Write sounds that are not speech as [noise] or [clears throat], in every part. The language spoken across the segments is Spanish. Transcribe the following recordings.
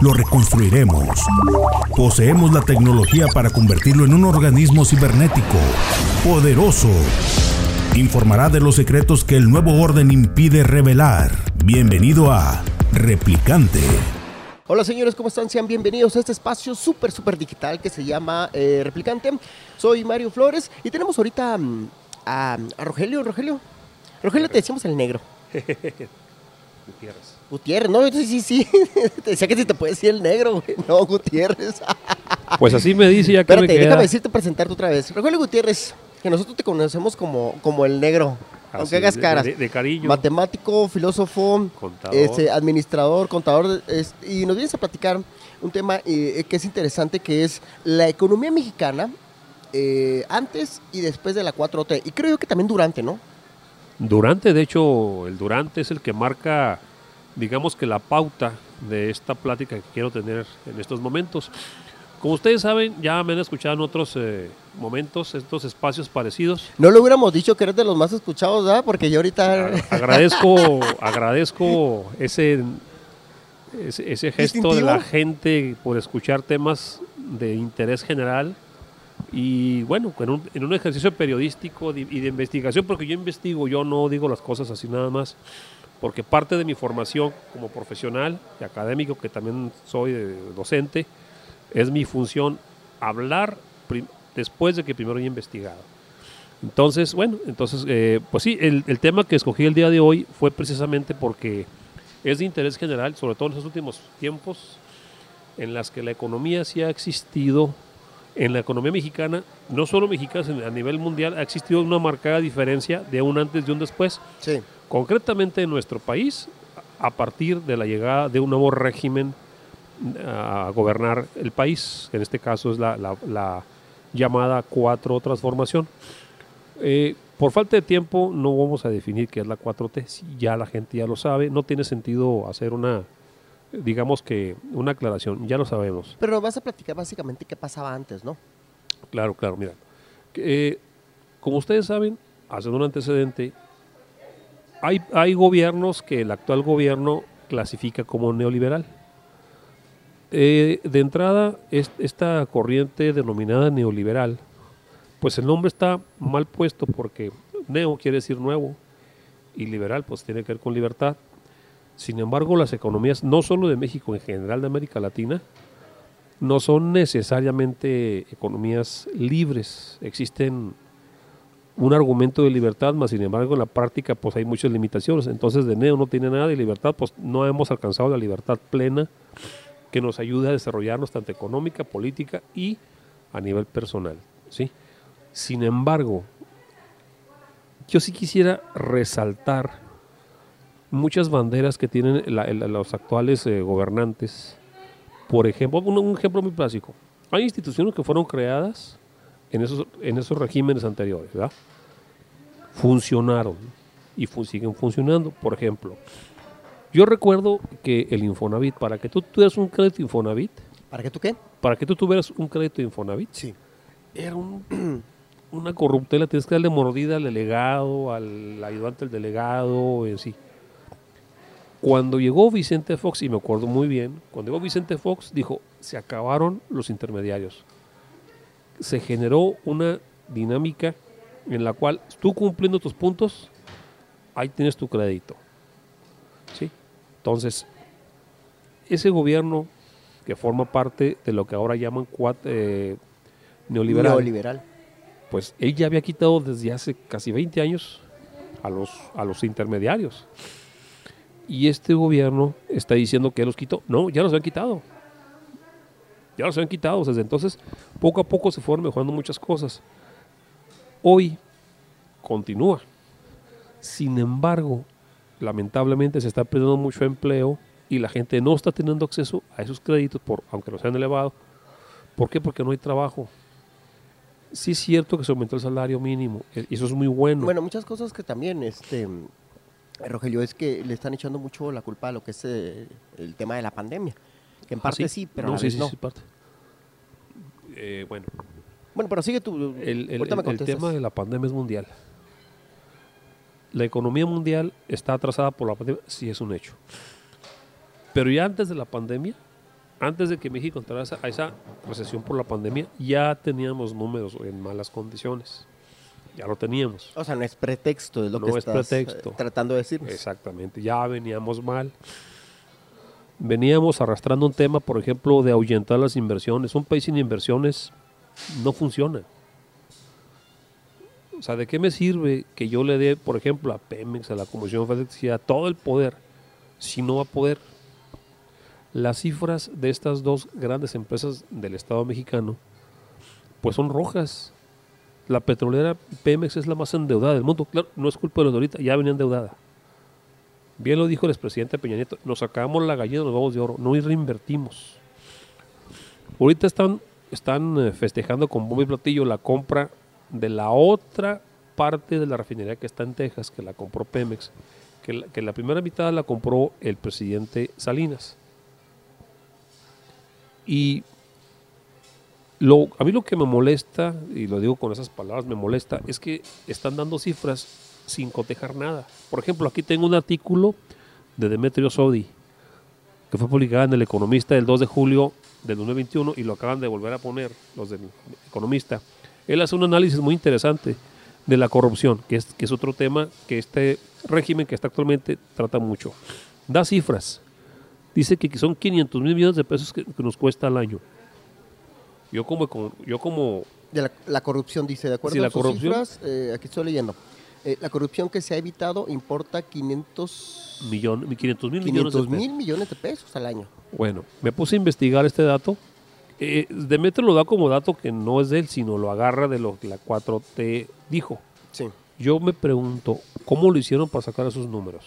lo reconstruiremos. Poseemos la tecnología para convertirlo en un organismo cibernético, poderoso. Informará de los secretos que el nuevo orden impide revelar. Bienvenido a Replicante. Hola señores, ¿cómo están? Sean bienvenidos a este espacio súper, súper digital que se llama eh, Replicante. Soy Mario Flores y tenemos ahorita mm, a, a Rogelio. Rogelio, Rogelio te decimos el negro. [laughs] Gutiérrez. Gutiérrez, no, sí, sí, sí. Te [laughs] decía que si te puede decir el negro, güey. No, Gutiérrez. [laughs] Pues así me dice ya que Espérate, me queda. déjame decirte presentarte otra vez. Rogelio Gutiérrez, que nosotros te conocemos como, como el negro. Así, aunque hagas caras. De, de cariño. Matemático, filósofo, Contador. este, administrador, contador. es- y nos vienes a platicar un tema eh, que es interesante, que es la economía mexicana eh, antes y después de la 4T. Y creo yo que también durante, ¿no? Durante, de hecho, el Durante es el que marca, digamos que la pauta de esta plática que quiero tener en estos momentos. Como ustedes saben, ya me han escuchado en otros eh, momentos, estos espacios parecidos. No lo hubiéramos dicho que eres de los más escuchados, ¿verdad? Porque yo ahorita... A- Agradezco, [laughs] agradezco ese, ese, ese gesto de la gente por escuchar temas de interés general y bueno, en un, en un ejercicio periodístico y de investigación, porque yo investigo, yo no digo las cosas así nada más, porque parte de mi formación como profesional y académico, que también soy docente, es mi función hablar después de que primero haya investigado. Entonces, bueno, entonces, eh, pues sí, el, el tema que escogí el día de hoy fue precisamente porque es de interés general, sobre todo en los últimos tiempos, en las que la economía sí ha existido, en la economía mexicana, no solo mexicana, sino a nivel mundial, ha existido una marcada diferencia de un antes y un después. Sí. Concretamente en nuestro país, a partir de la llegada de un nuevo régimen a gobernar el país, en este caso es la, la- la llamada cuatro transformación. Eh, por falta de tiempo no vamos a definir qué es la 4T, si ya la gente ya lo sabe, no tiene sentido hacer una, digamos que una aclaración, ya lo sabemos. Pero nos vas a platicar básicamente qué pasaba antes, ¿no? Claro, claro, mira. eh, como ustedes saben, haciendo un antecedente, hay, hay gobiernos que el actual gobierno clasifica como neoliberal. Eh, de entrada, es- esta corriente denominada neoliberal, pues el nombre está mal puesto porque neo quiere decir nuevo y liberal pues tiene que ver con libertad. Sin embargo, las economías, no solo de México, en general de América Latina, no son necesariamente economías libres. Existen un argumento de libertad, más sin embargo en la práctica pues hay muchas limitaciones. Entonces de Neo no tiene nada de libertad, pues no hemos alcanzado la libertad plena que nos ayuda a desarrollarnos tanto económica, política y a nivel personal. ¿sí? Sin embargo, yo sí quisiera resaltar muchas banderas que tienen la- los actuales eh, gobernantes. Por ejemplo, un, un ejemplo muy básico. Hay instituciones que fueron creadas en esos, en esos regímenes anteriores, ¿verdad? Funcionaron y fu- siguen funcionando. Por ejemplo, yo recuerdo que el Infonavit, para que tú tuvieras un crédito Infonavit, ¿Para qué tú qué? para que tú tuvieras un crédito Infonavit, Sí. era un- [clears throat] una corruptela, tienes que darle mordida al delegado, al ayudante del delegado, en sí. Cuando llegó Vicente Fox, y me acuerdo muy bien, cuando llegó Vicente Fox, dijo, se acabaron los intermediarios. Se generó una dinámica en la cual tú cumpliendo tus puntos, ahí tienes tu crédito. ¿Sí? Entonces, ese gobierno que forma parte de lo que ahora llaman cuat- eh, neoliberal, Neoliberal. pues él ya había quitado desde hace casi 20 años a los, a los intermediarios. Y este gobierno está diciendo que los quitó. No, ya los habían quitado. Ya los habían quitado. Desde entonces, poco a poco se fueron mejorando muchas cosas. Hoy continúa. Sin embargo, lamentablemente se está perdiendo mucho empleo y la gente no está teniendo acceso a esos créditos, por, aunque los sean elevados. ¿Por qué? Porque no hay trabajo. Sí es cierto que se aumentó el salario mínimo, e- y eso es muy bueno. Bueno, muchas cosas que también, este, Rogelio, es que le están echando mucho la culpa a lo que es eh, el tema de la pandemia. Que en Ah, parte sí, pero a no, la sí, vez sí, no. sí, parte. Eh, bueno, Bueno, pero sigue tú. el, el- el- el tema de la pandemia es mundial. La economía mundial está atrasada por la pandemia, sí es un hecho. Pero ya antes de la pandemia, antes de que México entrara a esa, a recesión por la pandemia, ya teníamos números en malas condiciones. Ya lo teníamos. O sea, no es pretexto, es lo No que es estás eh, pretexto. tratando de decir. Exactamente, ya veníamos mal. Veníamos arrastrando un tema, por ejemplo, de ahuyentar las inversiones. Un país sin inversiones no funciona. O sea, ¿de qué me sirve que yo le dé, por ejemplo, a Pemex, a la Comisión Federal de Electricidad, todo el poder, si no va a poder? Las cifras de estas dos grandes empresas del Estado mexicano, pues son rojas. La petrolera Pemex es la más endeudada del mundo. Claro, no es culpa de los de ahorita, ya venía endeudada. Bien lo dijo el expresidente Peña Nieto, nos sacamos la gallina de los huevos de oro, no reinvertimos. Ahorita están, están eh, festejando con bombo y platillo la compra de la otra parte de la refinería que está en Texas, que la compró Pemex, que la, que la primera mitad la compró el presidente Salinas. Y lo, a mí lo que me molesta, y lo digo con esas palabras, me molesta, es que están dando cifras sin cotejar nada. Por ejemplo, aquí tengo un artículo de Demetrio Sodi, que fue publicado en El Economista el 2 de julio del 2021 y lo acaban de volver a poner los del Economista. Él hace un análisis muy interesante de la corrupción, que es, que es otro tema que este régimen que está actualmente trata mucho. Da cifras. Dice que son 500 mil millones de pesos que, que nos cuesta al año. Yo como, yo como De la, la corrupción, dice, de acuerdo Sí, a la sus corrupción. cifras, eh, aquí estoy leyendo. Eh, la corrupción que se ha evitado importa 500, millón, 500 mil millones de 500 pesos. mil millones de pesos al año. Bueno, me puse a investigar este dato. Eh, Demetrio lo da como dato que no es de él, sino lo agarra de lo que la 4T dijo. Sí. Yo me pregunto, ¿cómo lo hicieron para sacar esos números?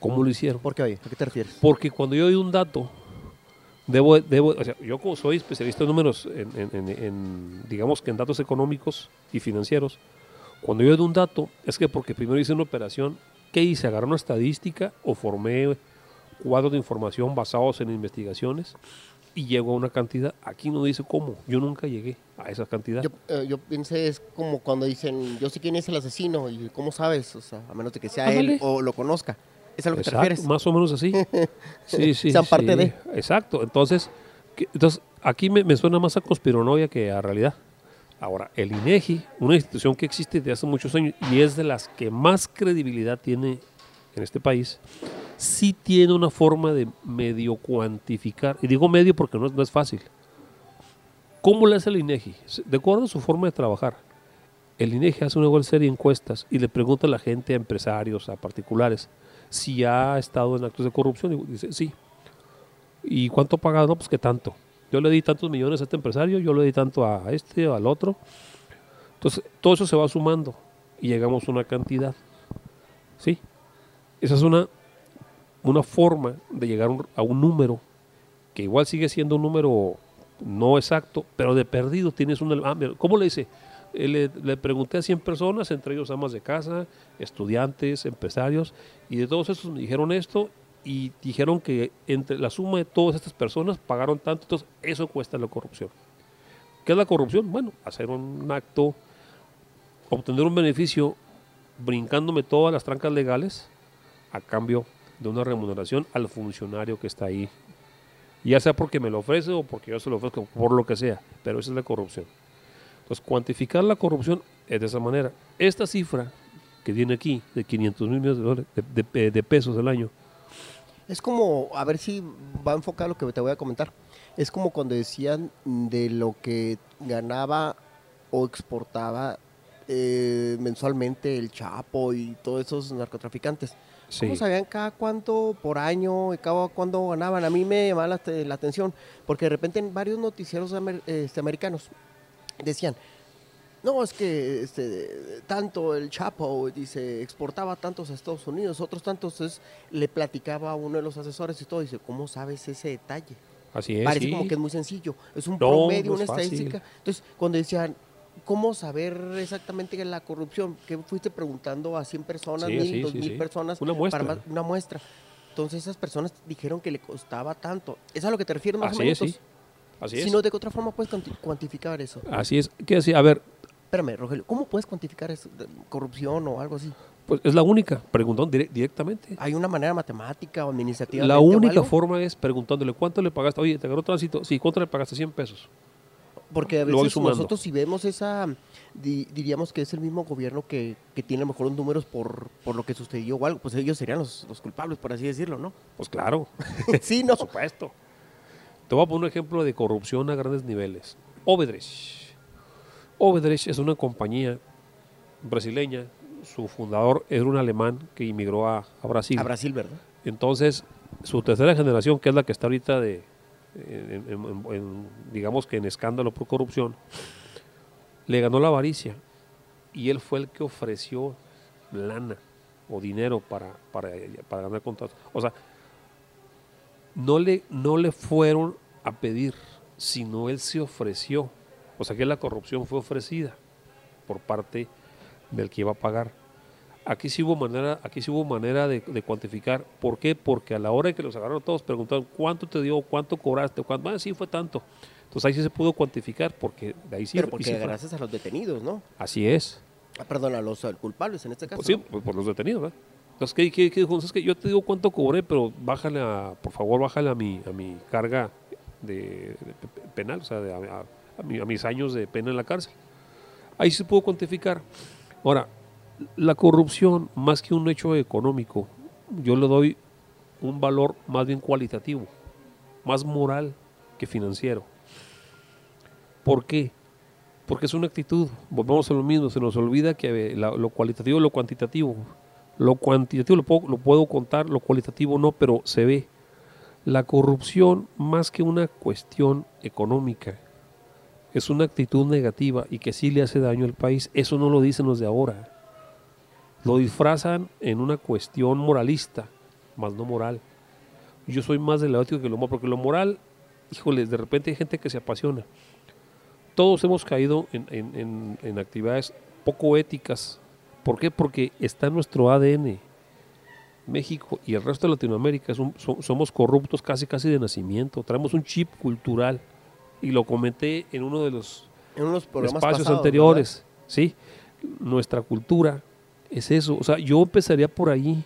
¿Cómo lo hicieron? ¿Por qué, oye? ¿A qué te refieres? Porque cuando yo doy un dato, debo, debo, o sea, yo como soy especialista en números, en, en- en- en, digamos que en datos económicos y financieros, cuando yo doy un dato, es que porque primero hice una operación, ¿qué hice? ¿Agarré una estadística o formé cuadros de información basados en investigaciones y llego a una cantidad? Aquí no dice cómo, yo nunca llegué a esa cantidad. Yo, eh, yo pensé, es como cuando dicen, yo sé quién es el asesino y cómo sabes, o sea, a menos de que sea Ándale. él o lo conozca. ¿Es a lo que te refieres? más o menos así. [laughs] Sí, sí. Sean parte sí. de. Exacto. Entonces, que- entonces aquí me, me suena más a conspiranoia que a realidad. Ahora, el INEGI, una institución que existe desde hace muchos años y es de las que más credibilidad tiene en este país, sí tiene una forma de medio cuantificar. Y digo medio porque no es, fácil. ¿Cómo le hace el INEGI? De acuerdo a su forma de trabajar, el INEGI hace una serie de encuestas y le pregunta a la gente, a empresarios, a particulares, si ha estado en actos de corrupción. Y dice, sí. ¿Y cuánto ha pagado? No, pues que tanto. Yo le di tantos millones a este empresario, yo le di tanto a este o al otro. Entonces, todo eso se va sumando y llegamos a una cantidad. ¿Sí? Esa es una, una forma de llegar a un- número que igual sigue siendo un número no exacto, pero de perdido tienes un... ah, ¿Cómo le dice? Eh, Le, le pregunté a 100 personas, entre ellos amas de casa, estudiantes, empresarios, y de todos esos me dijeron esto y dijeron que entre la suma de todas estas personas pagaron tanto, entonces eso cuesta la corrupción. ¿Qué es la corrupción? Bueno, hacer un acto, obtener un beneficio brincándome todas las trancas legales a cambio de una remuneración al funcionario que está ahí. Ya sea porque me lo ofrece o porque yo se lo ofrezco, por lo que sea, pero esa es la corrupción. Entonces, cuantificar la corrupción es de esa manera. Esta cifra que viene aquí, de 500 mil millones de, dólares- de pesos al año, Es como, a ver si va a enfocar lo que te voy a comentar. Es como cuando decían de lo que ganaba o exportaba eh, mensualmente el Chapo y todos esos narcotraficantes. sí, ¿Cómo sabían cada cuánto por año y cada cuánto ganaban? A mí me llamaba la, la atención porque de repente en varios noticieros amer- este, americanos decían, no, es que este, tanto el Chapo, dice, exportaba tantos a Estados Unidos, otros tantos, entonces le platicaba a uno de los asesores y todo, dice, ¿cómo sabes ese detalle? Así es. Parece sí. como que es muy sencillo, es un No, promedio, no una es fácil. estadística. Entonces, cuando decían, ¿cómo saber exactamente la corrupción? Que fuiste preguntando a 100 personas, Sí, mil, sí, dos sí, mil sí. personas, Una muestra. para una muestra. Entonces, esas personas dijeron que le costaba tanto. ¿Es a lo que te refieres más Así o es, menos? sí. Así Si es. no, ¿de qué otra forma puedes cuanti- cuantificar eso? Así es. ¿Qué decía? A ver, Espérame, Rogelio, ¿cómo puedes cuantificar eso? corrupción o algo así? pues es la única. Preguntó dire- directamente. ¿Hay una manera matemática o administrativa? La única forma es preguntándole cuánto le pagaste. Oye, te agarró tránsito. Sí, ¿cuánto le pagaste? 100 pesos. Porque a veces nosotros si vemos esa, di- diríamos que es el mismo gobierno que, que tiene a lo mejor los números por, por lo que sucedió o algo, pues ellos serían los, los culpables, por así decirlo, ¿no? Pues claro. [laughs] sí, no. Por supuesto. Te voy a poner un ejemplo de corrupción a grandes niveles. Obedrecht. Obedrecht es una compañía brasileña. Su fundador era un alemán que inmigró a, a Brasil. A Brasil, ¿verdad? Entonces, su tercera generación, que es la que está ahorita de, en- en- en- en, digamos que en escándalo por corrupción, le ganó la avaricia. Y él fue el que ofreció lana o dinero para, para, para ganar contratos. O sea, no le, no le fueron a pedir, sino él se ofreció. O sea que la corrupción fue ofrecida por parte del que iba a pagar. Aquí sí hubo manera, aquí sí hubo manera de, de cuantificar. ¿Por qué? Porque a la hora que los agarraron todos preguntaron cuánto te dio, cuánto cobraste, cuánto, ah, sí fue tanto. Entonces ahí sí se pudo cuantificar porque de ahí sí. Pero porque gracias a los detenidos, ¿no? Así es. Ah, perdón, a los culpables en este caso. Pues sí, por, por los detenidos, ¿verdad? Entonces, ¿qué, qué, qué dijo? Es que yo te digo cuánto cobré, pero bájale a, por favor, bájale a mi, a mi carga de, de pe- pe- penal, o sea, de- a, a mi- a mis años de pena en la cárcel. Ahí se pudo cuantificar. Ahora, la corrupción, más que un hecho económico, yo le doy un valor más bien cualitativo, más moral que financiero. ¿Por qué? Porque es una actitud. Volvemos a lo mismo, se nos olvida que eh, lo cualitativo y lo cuantitativo. Lo cuantitativo lo puedo, lo puedo contar, lo cualitativo no, pero se ve. La corrupción, más que una cuestión económica, es una actitud negativa y que sí le hace daño al país. Eso no lo dicen los de ahora. Lo disfrazan en una cuestión moralista, más no moral. Yo soy más del que lo moral, porque lo moral, híjoles, de repente hay gente que se apasiona. Todos hemos caído en, en- en- actividades poco éticas. ¿Por qué? Porque está en nuestro ADN. México y el resto de Latinoamérica somos corruptos casi casi de nacimiento. Traemos un chip cultural. Y lo comenté en uno de los En unos programas espacios pasados, anteriores. ¿sí? Nuestra cultura es eso. O sea, yo empezaría por ahí.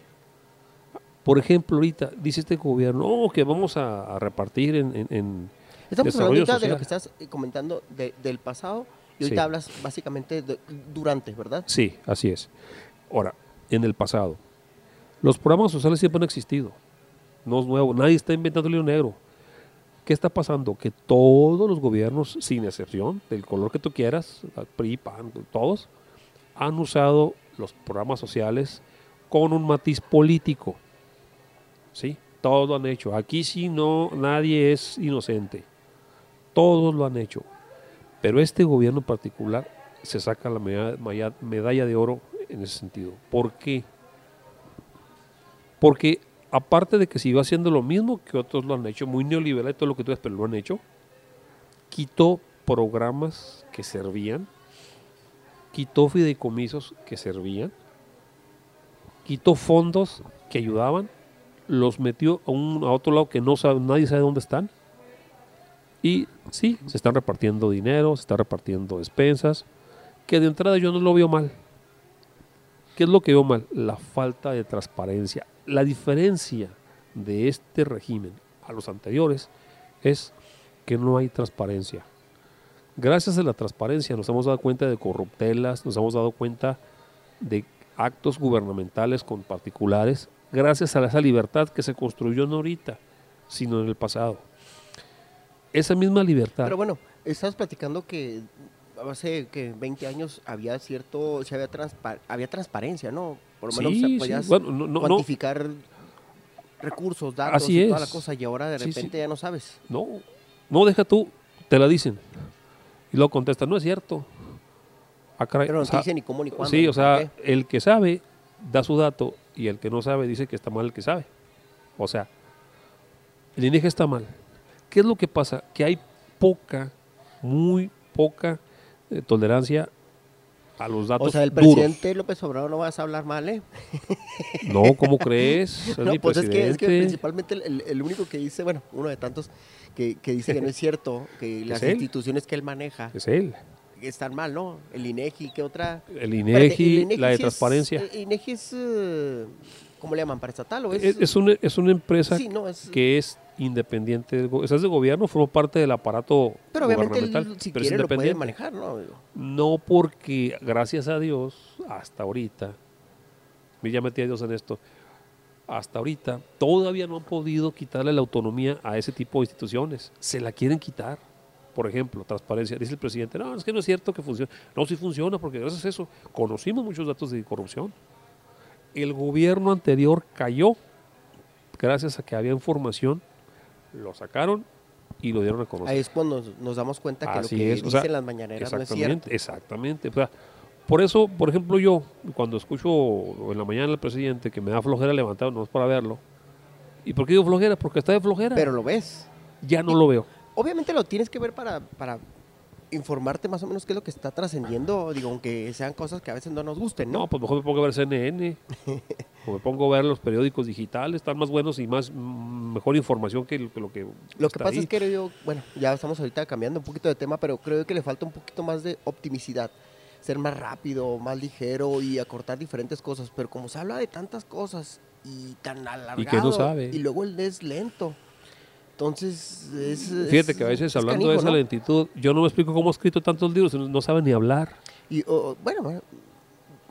Por ejemplo, ahorita dice este gobierno "Oh, que vamos a, a repartir en, en- en-. Estamos hablando de lo que estás eh, comentando de- del pasado y Sí. ahorita hablas básicamente de- durante, ¿verdad? Sí, así es. Ahora, en el pasado, los programas sociales siempre han existido. No es nuevo, nadie está inventando el negro. ¿Qué está pasando? Que todos los gobiernos, sin excepción, del color que tú quieras, PRI, PAN, todos, han usado los programas sociales con un matiz político. ¿Sí? Todos lo han hecho. Aquí sí no, nadie es inocente. Todos lo han hecho. Pero este gobierno en particular se saca la medalla de oro en ese sentido. ¿Por qué? Porque aparte de que siguió haciendo lo mismo que otros lo han hecho, muy neoliberal y todo lo que tú ves, pero lo han hecho, quitó programas que servían, quitó fideicomisos que servían, quitó fondos que ayudaban, los metió a, un, a otro lado que no sabe, nadie sabe dónde están. Y sí, se están repartiendo dinero, se están repartiendo despensas, que de entrada yo no lo veo mal. ¿Qué es lo que veo mal? La falta de transparencia. La diferencia de este régimen a los anteriores es que no hay transparencia. Gracias a la transparencia nos hemos dado cuenta de corruptelas, nos hemos dado cuenta de actos gubernamentales con particulares, gracias a esa libertad que se construyó no ahorita, sino en el pasado. Esa misma libertad. Pero bueno, estás platicando que hace que 20 años había cierto, se había, había transparencia, ¿no? Por lo menos Sí, sí. podías Bueno, no- no- no. cuantificar recursos, datos Así y toda la cosa y ahora de Sí, sí. repente ya no sabes. No, no deja tú, te la dicen. Y luego contesta, no es cierto. Caray, Pero no te sea, dice ni cómo ni cuándo. Sí, o sea, el que sabe da su dato y el que no sabe dice que está mal el que sabe. O sea, el INEGI está mal. ¿Qué es lo que pasa? Que hay poca, muy poca eh, tolerancia a los datos O sea, el duros. presidente López Obrador no vas a hablar mal, ¿eh? [laughs] No, ¿cómo crees? Es No, pues es que, es que principalmente el, único que dice, bueno, uno de tantos que, que dice que no es cierto, que [laughs] las él. instituciones que él maneja Es él. están mal, ¿no? El INEGI, ¿qué otra? El Espérate, INEGI, el INEGI la de sí es- transparencia. el INEGI es, eh, ¿cómo le llaman? ¿Paraestatal o es? Es, es una, es una empresa sí, no, es... que es independiente. del go- O sea, es de gobierno, forma parte del aparato pero obviamente gubernamental. él, si pero es quiere, lo puede independiente. manejar, ¿no? No porque, gracias a Dios, hasta ahorita, ya metí a Dios en esto, hasta ahorita todavía no han podido quitarle la autonomía a ese tipo de instituciones. Se la quieren quitar. Por ejemplo, transparencia. Dice el presidente, no, es que no es cierto que funcione. No, sí funciona porque gracias a eso conocimos muchos datos de corrupción. El gobierno anterior cayó gracias a que había información, lo sacaron y lo dieron a conocer. Ahí es cuando nos, nos damos cuenta que Así lo que es, o dicen sea, las mañaneras no es cierto. Exactamente. O sea, por eso, por ejemplo, yo, cuando escucho en la mañana al presidente que me da flojera levantado, no es para verlo. ¿Y por qué digo flojera? Porque está de flojera. Pero lo ves. ya no lo veo. Obviamente lo tienes que ver para, para informarte más o menos qué es lo que está trascendiendo, digo, aunque sean cosas que a veces no nos gusten, No, ¿no? pues mejor me pongo a ver CNN. [laughs] o me pongo a ver los periódicos digitales, están más buenos y más mm, mejor información que lo que. Lo que, Lo que pasa ahí. es que yo, bueno, ya estamos ahorita cambiando un poquito de tema, pero creo que le falta un poquito más de optimicidad. Ser más rápido, más ligero y acortar diferentes cosas. Pero como se habla de tantas cosas y tan alargado. Y que no sabe. Y luego el es lento. Entonces, es. Fíjate es- que a veces es hablando de esa ¿no? lentitud, yo no me explico cómo ha escrito tantos libros, no, sabe ni hablar. Y o- bueno,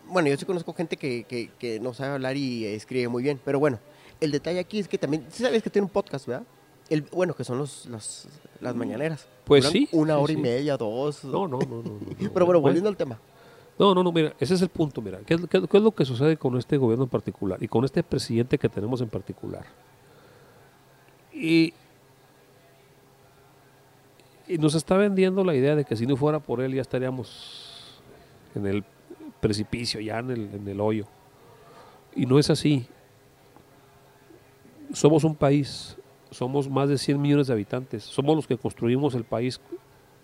bueno, yo sí conozco gente que, que, que no sabe hablar y escribe muy bien, pero bueno, el detalle aquí es que también, ¿sí sabes que tiene un podcast, ¿verdad? El, bueno, que son los, los- las mañaneras. Pues Duran sí, Una sí, hora y media, dos. No, no, no. no. [laughs] Pero bueno, volviendo al tema. No, no, no, mira, ese es el punto, mira. ¿Qué, qué- qué es lo que sucede con este gobierno en particular y con este presidente que tenemos en particular? Y, y nos está vendiendo la idea de que si no fuera por él ya estaríamos en el precipicio, ya en el, en el hoyo. Y no es así. Somos un país, somos más de 100 millones de habitantes, somos los que construimos el país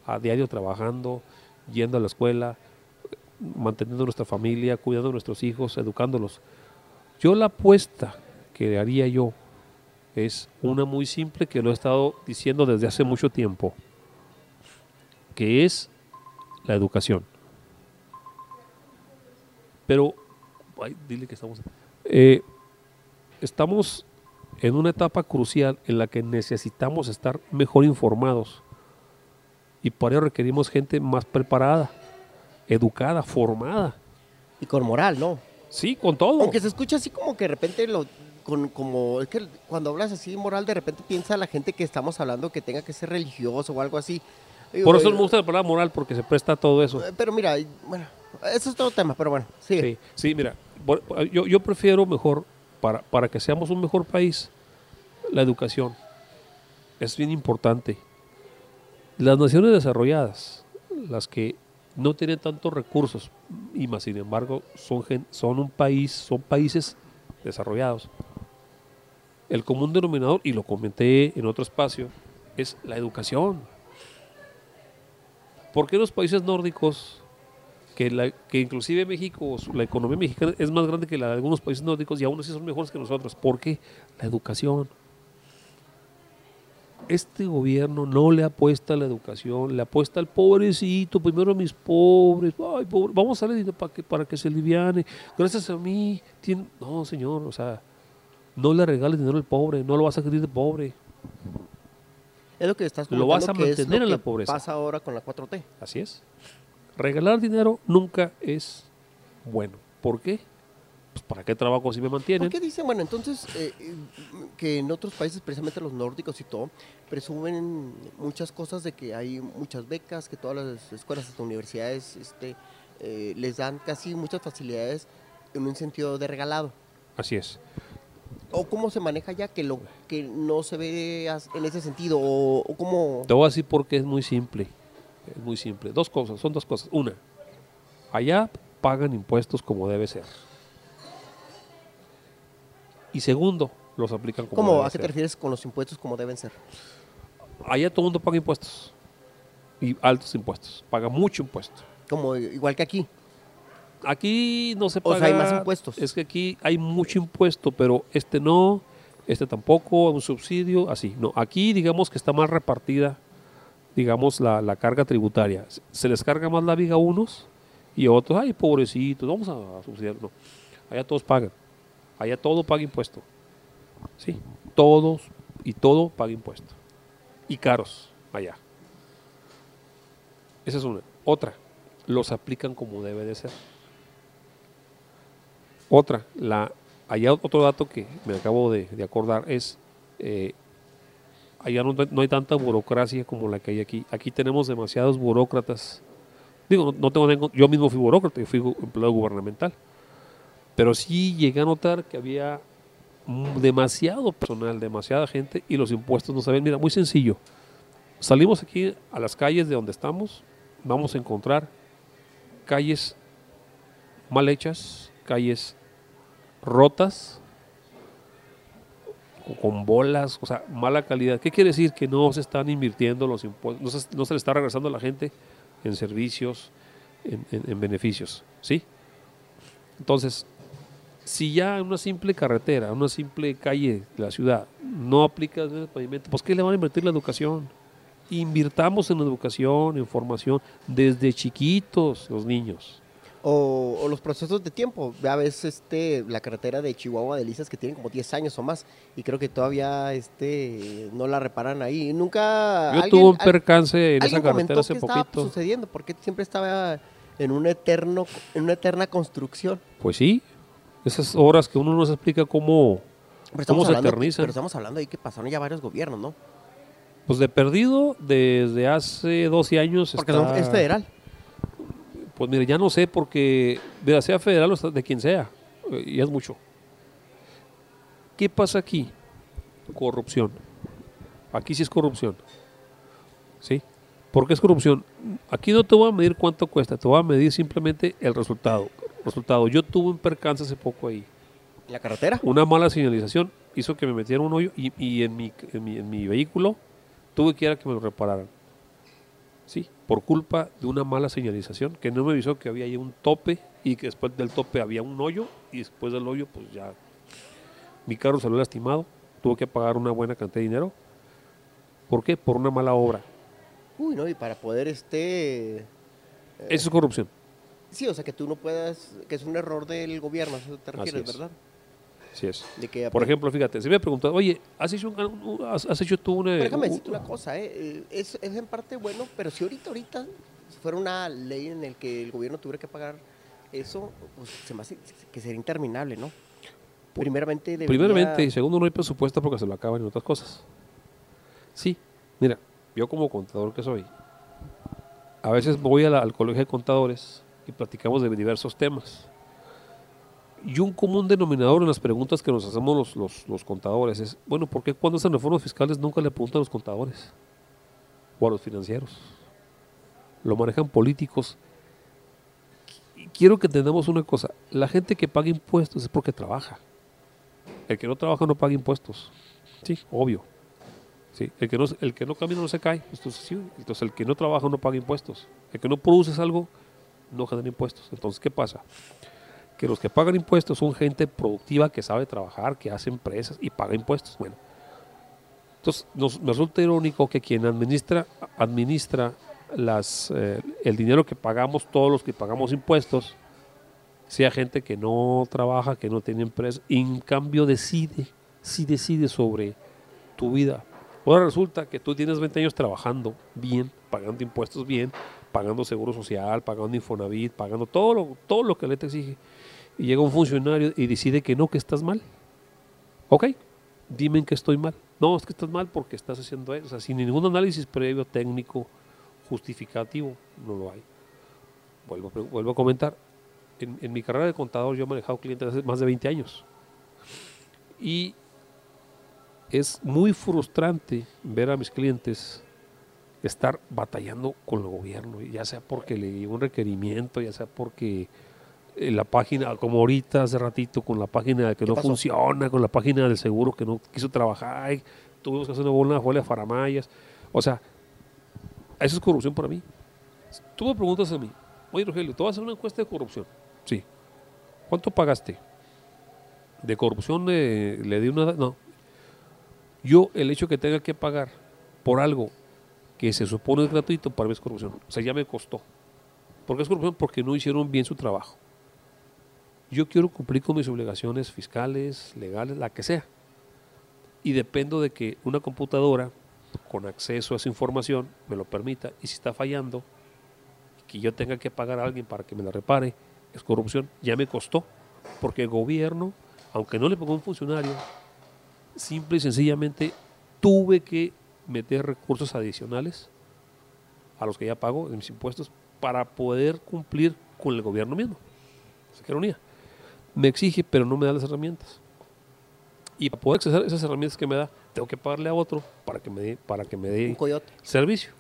a diario trabajando, yendo a la escuela, manteniendo nuestra familia, cuidando a nuestros hijos, educándolos. Yo la apuesta que haría yo es una muy simple que lo he estado diciendo desde hace mucho tiempo, que es la educación. Pero, ay, dile que estamos... eh, estamos en una etapa crucial en la que necesitamos estar mejor informados y para ello requerimos gente más preparada, educada, formada. Y con moral, ¿no? Sí, con todo. Aunque se escucha así como que de repente lo... Con, como es que cuando hablas así moral de repente piensa la gente que estamos hablando que tenga que ser religioso o algo así Digo, Por eso no me gusta la palabra moral, porque se presta a todo eso. eh, pero mira bueno eso es todo tema pero bueno sigue Sí, sí, mira, yo, yo prefiero mejor, para, para que seamos un mejor país, la educación. Es bien importante. Las naciones desarrolladas, las que no tienen tantos recursos, y más sin embargo son, gen- son un país, son países desarrollados. El común denominador, y lo comenté en otro espacio, es la educación. ¿Por qué los países nórdicos que, inclusive México, la economía mexicana es más grande que la de algunos países nórdicos y aún así son mejores que nosotros. ¿Por qué? La educación. Este gobierno no le apuesta a la educación, le apuesta al pobrecito, primero a mis pobres, vamos a darle para que, para que se aliviane, gracias a mí, no señor, o sea, no le regales dinero al pobre, no lo vas a querer de pobre, es lo que estás Lo vas comentando a que es mantener lo en la que pobreza. pasa ahora con la 4T así es. Regalar dinero nunca es bueno. ¿Por qué? Pues para qué trabajo si me mantienen. ¿Por qué dicen, bueno, entonces, eh, eh, que en otros países, precisamente los nórdicos y todo, presumen muchas cosas de que hay muchas becas, que todas las escuelas, hasta universidades, este, eh, les dan casi muchas facilidades en un sentido de regalado? Así es. ¿O cómo se maneja ya que lo que no se ve en ese sentido? ¿O, o cómo...? Te voy a decir porque es muy simple. Es muy simple. Dos cosas, son dos cosas. Una, Allá pagan impuestos como debe ser. Y segundo, los aplican como ¿Cómo? debe ¿A qué te refieres con los impuestos como deben ser? Allá todo el mundo paga impuestos. Y altos impuestos. Paga mucho impuesto. Como igual que aquí. Aquí no se O sea, paga. hay más impuestos. Es que aquí hay mucho impuesto, pero este no, este tampoco, un subsidio, así. No, aquí digamos que está más repartida, digamos, la, la carga tributaria. Se- les carga más la viga a unos y a otros, ay, pobrecitos, vamos a, subsidiar. No, allá todos pagan. Allá todo paga impuesto. Sí, todos y todo paga impuesto. Y caros, allá. Esa es una. Otra, los aplican como debe de ser. Otra, la, allá otro dato que me acabo de, acordar es, eh, allá no, hay tanta burocracia como la que hay aquí. Aquí tenemos demasiados burócratas. Digo, no, no tengo yo mismo fui burócrata, yo fui empleado gubernamental. Pero sí llegué a notar que había demasiado personal, demasiada gente y los impuestos no saben. Mira, muy sencillo. Salimos aquí a las calles de donde estamos, vamos a encontrar calles mal hechas, calles rotas, o con bolas, o sea, mala calidad. ¿Qué quiere decir? Que no se están invirtiendo los impuestos, no se, no se le está regresando a la gente en servicios, en, en- en beneficios, ¿sí? Entonces, si ya en una simple carretera, una simple calle de la ciudad, no aplica el pavimento, pues ¿qué le van a invertir la educación? Invirtamos en educación, en formación, desde chiquitos los niños. O, o los procesos de tiempo. Ya ves este, la carretera de Chihuahua de Lisas que tienen como 10 años o más. Y creo que todavía este, no la reparan ahí. Nunca. Yo tuve un percance en esa carretera hace qué estaba sucediendo? Porque siempre estaba en un eterno, en una eterna construcción. Pues sí, esas horas que uno no se explica cómo, ¿Cómo se eternizan? pero estamos hablando ahí que pasaron ya varios gobiernos, ¿no? pues de perdido desde hace 12 años. Porque está- es federal. Pues mire, ya no sé porque, mira, sea federal o de quien sea, eh, y es mucho. ¿Qué pasa aquí? Corrupción. Aquí sí es corrupción. ¿Sí? ¿Por qué es corrupción? Aquí no te voy a medir cuánto cuesta, te voy a medir simplemente el resultado. Resultado. Yo tuve un percance hace poco ahí. ¿En la carretera? Una mala señalización hizo que me metiera un hoyo y, y en, mi, en, mi, en mi vehículo tuve que ir a que me lo repararan. Sí, por culpa de una mala señalización que no me avisó que había ahí un tope y que después del tope había un hoyo y después del hoyo pues ya mi carro salió lastimado, tuve que pagar una buena cantidad de dinero. ¿Por qué? Por una mala obra. Uy, no, y para poder este... Eso es corrupción. Sí, o sea, que tú no puedas, que es un error del gobierno, a eso te refieres, es. ¿verdad? Sí es. De Por ejemplo, fíjate, se me ha preguntado, oye, ¿has hecho, un- has, has hecho tú una... Pero déjame un- decirte una cosa, ¿eh? Eh, Es, es en parte bueno, pero si ahorita, ahorita, si fuera una ley en el que el gobierno tuviera que pagar eso, pues se me hace que sería interminable, ¿no? Primeramente, debería... Primeramente, y segundo, no hay presupuesto porque se lo acaban en otras cosas. Sí, mira, yo como contador que soy, a veces voy a la- al colegio de contadores y platicamos de diversos temas. Y un común denominador en las preguntas que nos hacemos los, los- los contadores es, bueno, ¿por qué cuando hacen reformas fiscales nunca le preguntan a los contadores o a los financieros? Lo manejan políticos. Quiero que entendamos una cosa, la gente que paga impuestos es porque trabaja. El que no trabaja no paga impuestos. Sí, obvio. Sí, el que no, el que no camina no se cae. Entonces, sí, entonces el que no trabaja no paga impuestos. El que no produce algo no genera impuestos. Entonces, ¿qué pasa? Que los que pagan impuestos son gente productiva que sabe trabajar, que hace empresas y paga impuestos. Bueno, entonces nos, me resulta irónico que quien administra, administra las, eh, el dinero que pagamos todos los que pagamos impuestos sea gente que no trabaja, que no tiene empresa, y en cambio decide, sí decide sobre tu vida. Ahora resulta que tú tienes 20 años trabajando bien, pagando impuestos bien, pagando seguro social, pagando Infonavit, pagando todo lo, todo lo que le te exige. Y llega un funcionario y decide que no, que estás mal. Ok, dime en que estoy mal. No, es que estás mal porque estás haciendo eso. Sin ningún análisis previo, técnico, justificativo, no lo hay. Vuelvo, vuelvo a comentar. En, en mi carrera de contador yo he manejado clientes hace más de 20 años. Y es muy frustrante ver a mis clientes estar batallando con el gobierno, ya sea porque le llegó un requerimiento, ya sea porque eh, la página, como ahorita hace ratito, con la página que no pasó? funciona, con la página del seguro que no quiso trabajar, y tuvimos que hacer una bola de faramayas. O sea, eso es corrupción para mí. Tú me preguntas a mí, oye Rogelio, ¿tú vas a hacer una encuesta de corrupción? Sí. ¿Cuánto pagaste? De corrupción eh, le di una... No. Yo, el hecho que tenga que pagar por algo que se supone es gratuito, para mí es corrupción. O sea, ya me costó. ¿Por qué es corrupción? Porque no hicieron bien su trabajo. Yo quiero cumplir con mis obligaciones fiscales, legales, la que sea. Y dependo de que una computadora con acceso a esa información me lo permita. Y si está fallando, que yo tenga que pagar a alguien para que me la repare, es corrupción. Ya me costó. Porque el gobierno, aunque no le pongo un funcionario, simple y sencillamente tuve que meter recursos adicionales a los que ya pago en mis impuestos para poder cumplir con el gobierno mismo. Esa ironía. Me exige, pero no me da las herramientas. Y para poder acceder a esas herramientas que me da, tengo que pagarle a otro para que me dé, para que me Un dé coyote. servicio.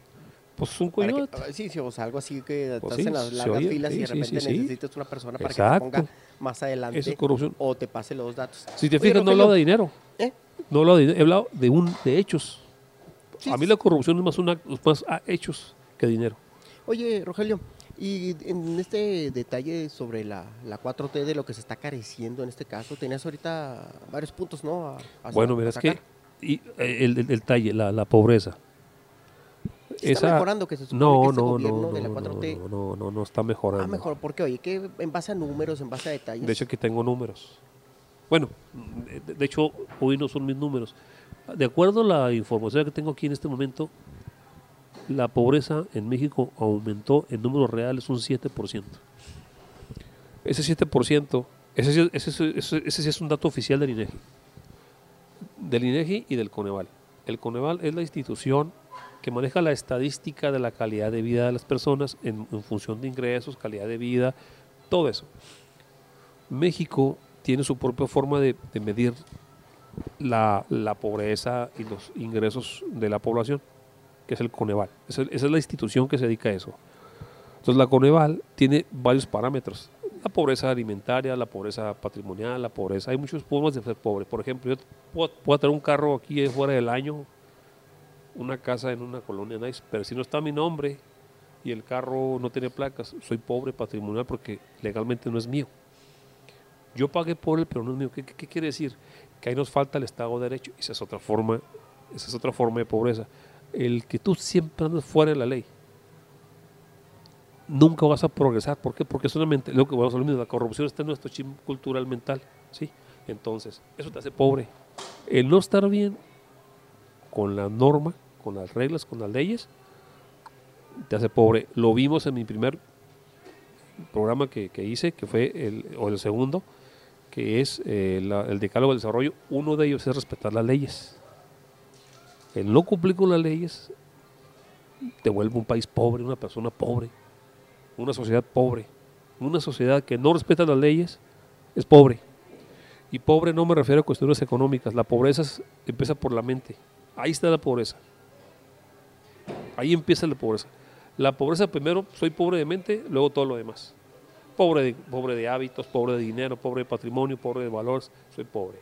Pues es un Para que- coyote. ah, sí, sí, o sea, algo así que Pues estás sí, en las largas oye, filas y de repente sí, sí. necesitas una persona para Exacto. que te ponga más adelante Eso es corrupción. o te pase los datos. Si te Oye, fijas, no he hablado de dinero. ¿eh? No he hablado de dinero, he hablado de, un, de hechos. Sí, a mí la corrupción es más, una, más ah, hechos que dinero. Oye, Rogelio, y en este detalle sobre la, la 4T de lo que se está careciendo en este caso, tenías ahorita varios puntos, ¿no? A- a- Bueno, a mira, es que y, eh, el, el, el talle, la, la pobreza. Está mejorando que se supone no, que este no, gobierno no, de la no, 4T no, no, no, no está mejorando. Ah, mejor, porque oye, que en base a números, en base a detalles. De hecho, aquí tengo números. Bueno, de, de hecho, hoy no son mis números. De acuerdo a la información que tengo aquí en este momento, la pobreza en México aumentó en números reales un 7%. Ese 7%, ese, ese, es un dato oficial del INEGI. Del INEGI y del Coneval. El Coneval es la institución que maneja la estadística de la calidad de vida de las personas en, función de ingresos, calidad de vida, todo eso. México tiene su propia forma de medir la, la pobreza y los ingresos de la población, que es el Coneval. Esa, es la institución que se dedica a eso. Entonces la Coneval tiene varios parámetros. La pobreza alimentaria, la pobreza patrimonial, la pobreza. Hay muchos formas de ser pobre. Por ejemplo, yo puedo, tener un carro aquí fuera del año, una casa en una colonia nice, pero si no está mi nombre y el carro no tiene placas, soy pobre patrimonial porque legalmente no es mío. Yo pagué por él, pero no es mío. ¿Qué, qué- qué quiere decir? Que ahí nos falta el Estado de Derecho. Esa es otra forma, esa es otra forma de pobreza. El que tú siempre andes fuera de la ley. Nunca vas a progresar. ¿Por qué? Porque solamente lo que vamos a lo la corrupción está en nuestro chip cultural mental. ¿sí? Entonces, eso te hace pobre. El no estar bien con la norma, con las reglas, con las leyes, te hace pobre. Lo vimos en mi primer programa que, que hice, que fue el, o el segundo, que es eh, la- el decálogo del desarrollo. Uno de ellos es respetar las leyes. El no cumplir con las leyes te vuelve un país pobre, una persona pobre, una sociedad pobre. Una sociedad que no respeta las leyes es pobre. Y pobre no me refiero a cuestiones económicas. La pobreza empieza por la mente. Ahí está la pobreza. Ahí empieza la pobreza. La pobreza primero, soy pobre de mente, luego todo lo demás. Pobre de, pobre de hábitos, pobre de dinero, pobre de patrimonio, pobre de valores, soy pobre.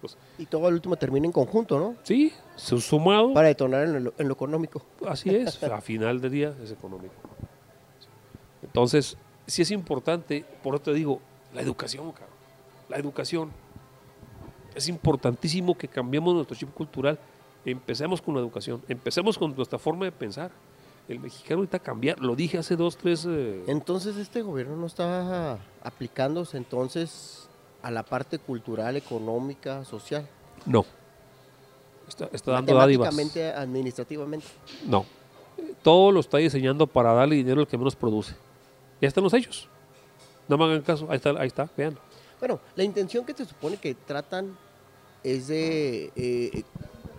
Pues, Y todo al último termina en conjunto, ¿no? sí, su- sumado, Para detonar en lo, en lo económico. así es, a final del día es económico. Entonces, sí es importante, por eso te digo, la educación, cabrón. La educación. Es importantísimo que cambiemos nuestro chip cultural. Empecemos con la educación, empecemos con nuestra forma de pensar. El mexicano ahorita cambiar, lo dije hace dos, tres... eh, Entonces este gobierno no está aplicándose entonces a la parte cultural, económica, social. No. Está, está dando dádivas. Administrativamente. No. Eh, Todo lo está diseñando para darle dinero al que menos produce. Ya están los hechos. No me hagan caso. Ahí está, ahí está, vean. Bueno, la intención que se supone que tratan es de eh,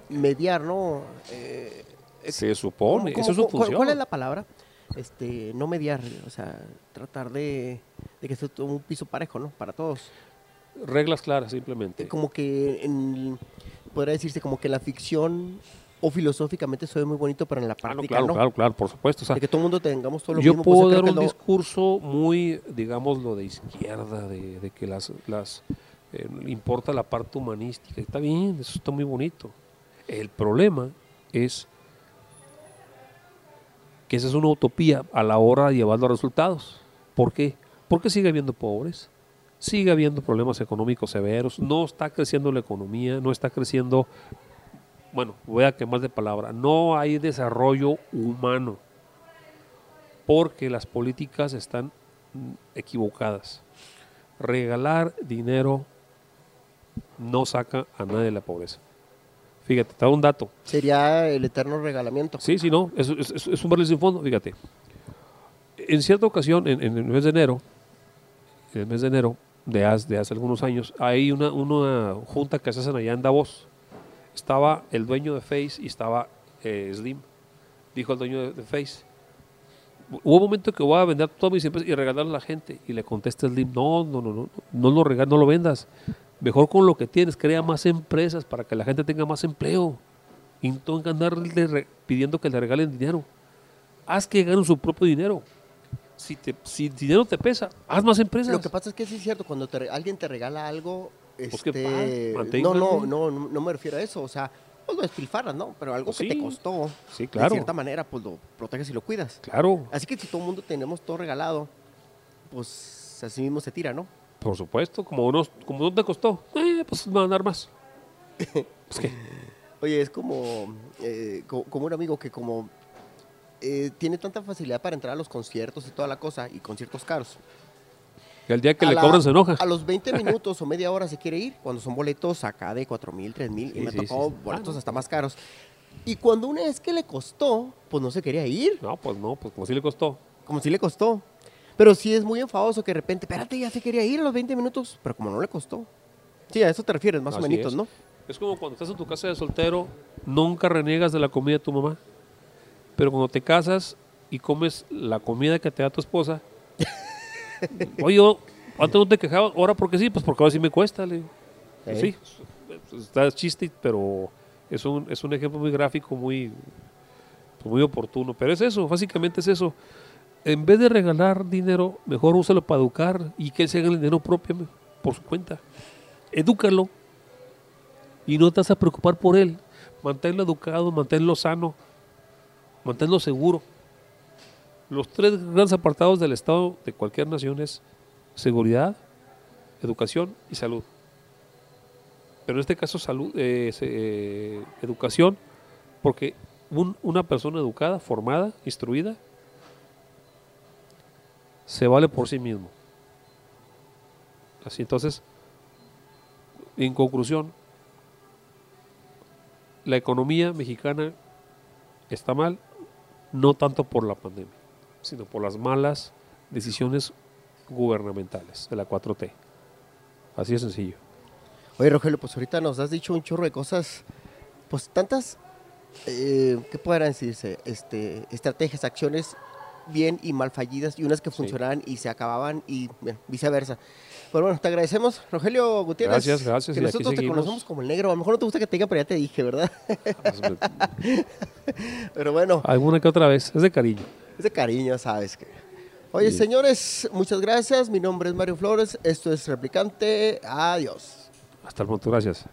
mediar, ¿no? Eh, Se supone. ¿cómo- Eso es su función. ¿Cuál es la palabra? Este, no mediar, o sea, tratar de, de que sea un piso parejo, ¿no? Para todos. Reglas claras, simplemente. Como que, en- podría decirse como que la ficción o filosóficamente soy muy bonito, pero en la Ah, no, práctica claro, no. claro, claro, por supuesto. O sea, De que todo el mundo tengamos todo lo yo mismo. pues, puedo dar un lo- discurso muy, digamos, lo de izquierda, de, de que las, las eh, importa la parte humanística. Está bien, eso está muy bonito. El problema es que esa es una utopía a la hora de llevar los resultados. ¿Por qué? Porque sigue habiendo pobres, sigue habiendo problemas económicos severos, no está creciendo la economía, no está creciendo, bueno, voy a quemar de palabra, no hay desarrollo humano porque las políticas están equivocadas. Regalar dinero no saca a nadie de la pobreza. Fíjate, te da un dato. Sería el eterno regalamiento. Sí, sí, no, es, es- es- es un barril sin fondo, fíjate. En cierta ocasión, en, en el mes de enero, en el mes de enero de hace, de hace algunos años, hay una, una junta que se hacen allá en Davos. Estaba el dueño de Face y estaba eh, Slim. Dijo el dueño de, de Face, hubo un momento que voy a vender todas mis empresas y regalarle a la gente. Y le contesta Slim, no, no, no, no, no lo regal, no lo vendas. Mejor con lo que tienes, crea más empresas para que la gente tenga más empleo. Y no que andarle pidiendo que le regalen dinero. Haz que ganen su propio dinero. Si, te, si el dinero te pesa, haz más empresas. Lo que pasa es que sí es cierto, cuando te alguien te regala algo, Pues que este, pa- manténgalo. no, no, no, no, no me refiero a eso, o sea, pues lo despilfarras, ¿no? Pero algo Pues que te costó, Sí, de claro. cierta manera, pues lo proteges y lo cuidas. Claro, Así que si todo el mundo tenemos todo regalado, pues así mismo se tira, ¿no? Por supuesto. Como, unos, como no te costó, eh, pues van a dar más. [laughs] Pues Oye, es como, eh, co- como un amigo que como eh, tiene tanta facilidad para entrar a los conciertos y toda la cosa, y conciertos caros. que el día que A le la- cobran se enoja. A los 20 [laughs] minutos o media hora se quiere ir, cuando son boletos acá de 4 mil, 3 mil, y me sí, tocó sí, sí. boletos Ah, no. hasta más caros. Y cuando una vez que le costó, pues no se quería ir, No, pues no, pues como si le costó. como si le costó. Pero sí es muy enfadoso que de repente, espérate, ya se quería ir a los 20 minutos, pero como no le costó. Sí, a eso te refieres, más o Así menos, es. ¿no? Es como cuando estás en tu casa de soltero, nunca reniegas de la comida de tu mamá. Pero cuando te casas y comes la comida que te da tu esposa, [laughs] oye, yo antes no te quejaba, ahora porque sí, pues porque ahora sí me cuesta. Le digo. Pues Ey. sí, está chiste, pero es un, es un ejemplo muy gráfico, muy, pues, muy oportuno. Pero es eso, básicamente es eso. En vez de regalar dinero, mejor úsalo para educar y que él se haga el dinero propio por su cuenta. Edúcalo y no te vas a preocupar por él. Manténlo educado, manténlo sano, manténlo seguro. Los tres grandes apartados del Estado de cualquier nación es seguridad, educación y salud. Pero en este caso salud, eh, eh, educación, porque un- una persona educada, formada, instruida, se vale por sí mismo. Así entonces, en conclusión, la economía mexicana está mal, no tanto por la pandemia, sino por las malas decisiones gubernamentales de la 4T. Así de sencillo. Oye, Rogelio, pues ahorita nos has dicho un chorro de cosas, pues tantas, eh, ¿qué podrán decirse? Este, estrategias, acciones bien y mal fallidas y unas que Sí. funcionaban y se acababan y bueno, viceversa. Pero bueno, te agradecemos, Rogelio Gutiérrez. Gracias, gracias, Que nosotros te seguimos. conocemos como el negro. A lo mejor no te gusta que te diga, pero ya te dije, ¿verdad? [laughs] Pero bueno, Alguna que otra vez, es de cariño. es de cariño, sabes que. Oye, Sí. señores, muchas gracias. Mi nombre es Mario Flores. Esto es Replicante. Adiós. Hasta el pronto, gracias.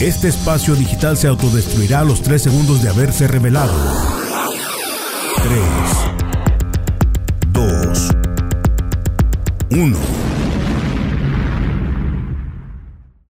Este espacio digital se autodestruirá a los tres segundos de haberse revelado. 3, 1.